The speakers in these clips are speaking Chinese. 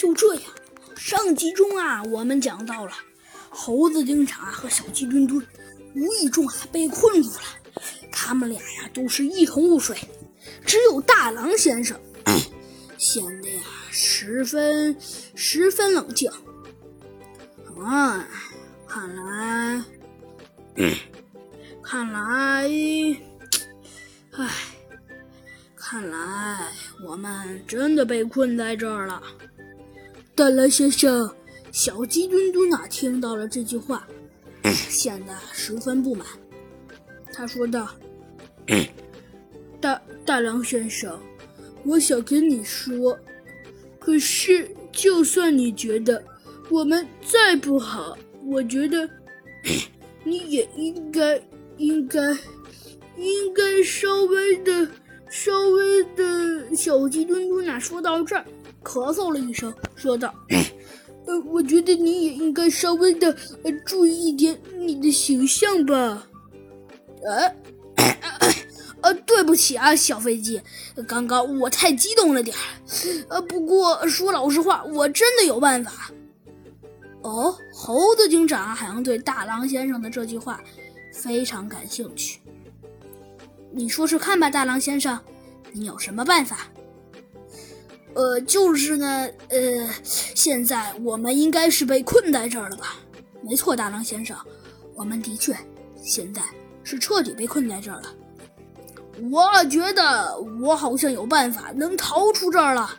就这样，上集中啊，我们讲到了猴子警察和小鸡墩墩无意中啊被困住了，他们俩呀都是一头雾水，只有大狼先生 显得呀十分十分冷静。啊，看来，看来，唉，看来我们真的被困在这儿了。大狼先生，小鸡墩墩啊，听到了这句话，显得十分不满。他说道：“大大狼先生，我想跟你说，可是就算你觉得我们再不好，我觉得你也应该应该应该稍微的稍微的。”小鸡墩墩啊，说到这儿。咳嗽了一声，说道：“呃，我觉得你也应该稍微的呃注意一点你的形象吧。”呃，呃，对不起啊，小飞机，刚刚我太激动了点儿。呃，不过说老实话，我真的有办法。哦，猴子警长好像对大狼先生的这句话非常感兴趣。你说说看吧，大狼先生，你有什么办法？呃，就是呢，呃，现在我们应该是被困在这儿了吧？没错，大狼先生，我们的确现在是彻底被困在这儿了。我觉得我好像有办法能逃出这儿了，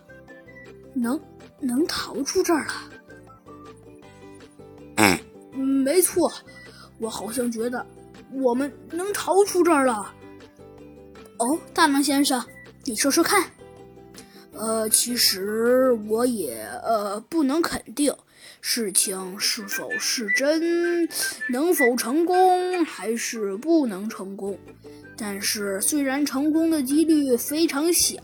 能能逃出这儿了。嗯，没错，我好像觉得我们能逃出这儿了。哦，大狼先生，你说说看。呃，其实我也呃不能肯定事情是否是真，能否成功还是不能成功。但是虽然成功的几率非常小，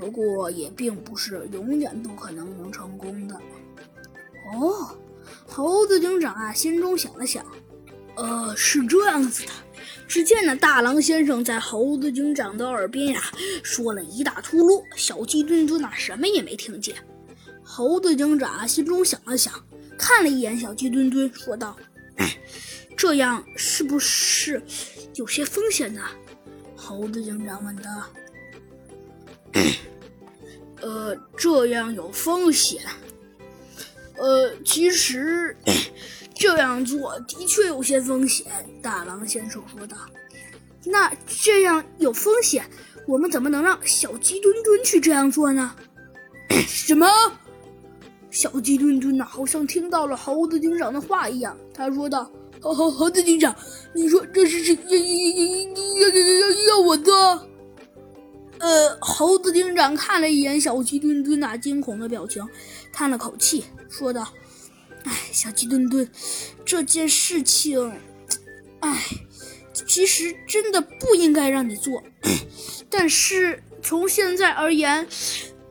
不过也并不是永远不可能能成功的。哦，猴子警长啊，心中想了想，呃，是这样子的。只见那大狼先生在猴子警长的耳边呀说了一大秃噜，小鸡墩墩呐什么也没听见。猴子警长心中想了想，看了一眼小鸡墩墩，说道：“这样是不是有些风险呢？”猴子警长问道。“呃，这样有风险。呃，其实……”这样做的确有些风险，大狼先生说道。那这样有风险，我们怎么能让小鸡墩墩去这样做呢？什么？小鸡墩墩呐，好像听到了猴子警长的话一样，他说道：“猴猴猴子警长，你说这是是要要要要要要我做？”呃，猴子警长看了一眼小鸡墩墩那惊恐的表情，叹了口气，说道。哎，小鸡墩墩，这件事情，哎，其实真的不应该让你做，但是从现在而言，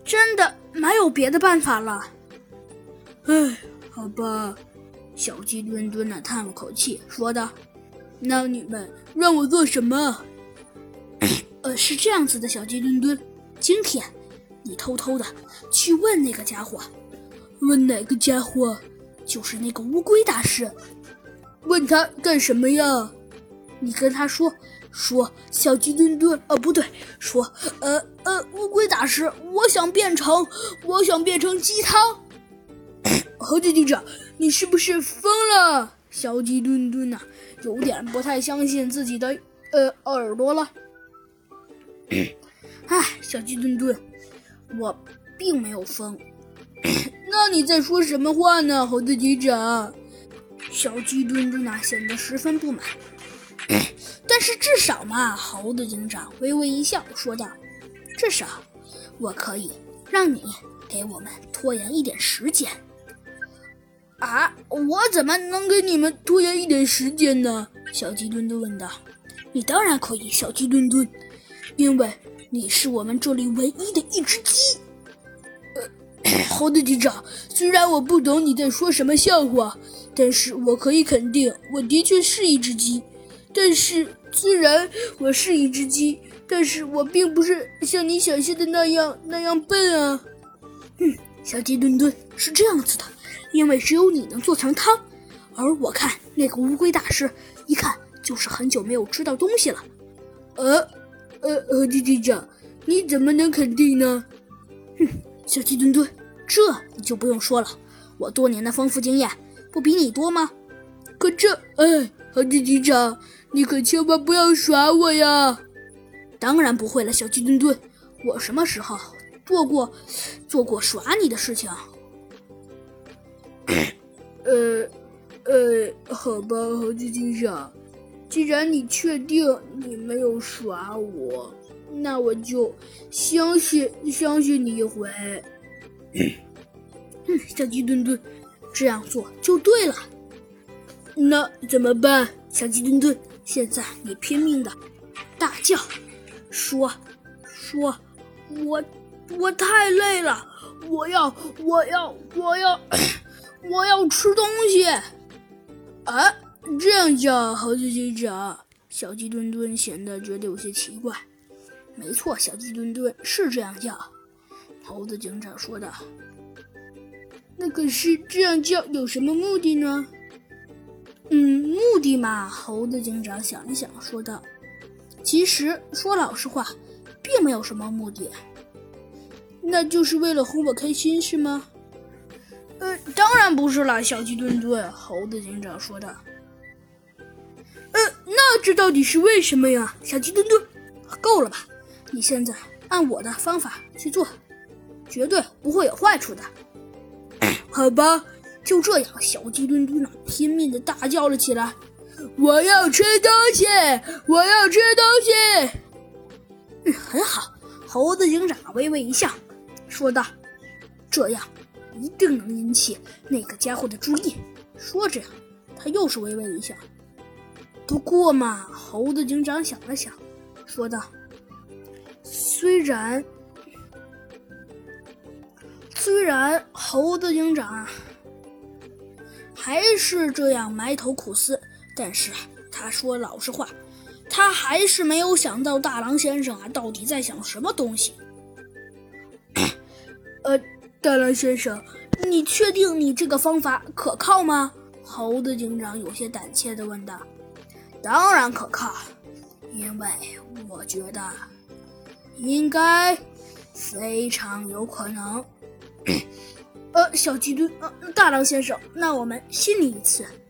真的没有别的办法了。哎，好吧，小鸡墩墩呢叹了口气，说道：“那你们让我做什么？”呃，是这样子的，小鸡墩墩，今天你偷偷的去问那个家伙，问哪个家伙？就是那个乌龟大师，问他干什么呀？你跟他说说小鸡墩墩，呃，不对，说呃呃乌龟大师，我想变成我想变成鸡汤。猴子警长，你是不是疯了？小鸡墩墩呐，有点不太相信自己的呃耳朵了。哎，小鸡墩墩，我并没有疯。那你在说什么话呢，猴子警长？小鸡墩墩呐显得十分不满。但是至少嘛，猴子警长微微一笑，说道：“至少我可以让你给我们拖延一点时间。”啊，我怎么能给你们拖延一点时间呢？小鸡墩墩问道。“你当然可以，小鸡墩墩，因为你是我们这里唯一的一只鸡。”猴子警长，虽然我不懂你在说什么笑话，但是我可以肯定，我的确是一只鸡。但是，虽然我是一只鸡，但是我并不是像你想象的那样那样笨啊。嗯，小鸡墩墩，是这样子的，因为只有你能做成汤，而我看那个乌龟大师，一看就是很久没有吃到东西了。呃，呃，猴子警长，你怎么能肯定呢？哼，小鸡墩墩，这你就不用说了，我多年的丰富经验不比你多吗？可这，哎，猴子警长，你可千万不要耍我呀！当然不会了，小鸡墩墩，我什么时候做过做过耍你的事情？呃，呃，好吧，猴子警长，既然你确定你没有耍我，那我就相信相信你一回。嗯，小鸡墩墩，这样做就对了。那怎么办，小鸡墩墩？现在你拼命的大叫，说说，我我太累了，我要我要我要我要吃东西。啊，这样叫猴子警长？小鸡墩墩显得觉得有些奇怪。没错，小鸡墩墩是这样叫。猴子警长说的。那可是这样叫有什么目的呢？嗯，目的嘛，猴子警长想一想，说道：“其实说老实话，并没有什么目的。那就是为了哄我开心，是吗？”“呃，当然不是了，小鸡墩墩。”猴子警长说道。“呃，那这到底是为什么呀？”小鸡墩墩，够了吧？你现在按我的方法去做，绝对不会有坏处的。好吧。就这样，小鸡墩墩啊，拼命的大叫了起来：“我要吃东西！我要吃东西！”嗯，很好。猴子警长微微一笑，说道：“这样一定能引起那个家伙的注意。”说着，他又是微微一笑。不过嘛，猴子警长想了想，说道：“虽然，虽然猴子警长……”还是这样埋头苦思，但是他说老实话，他还是没有想到大狼先生啊到底在想什么东西。呃，大狼先生，你确定你这个方法可靠吗？猴子警长有些胆怯的问道。当然可靠，因为我觉得应该非常有可能。呃，小鸡墩，呃，大狼先生，那我们信你一次。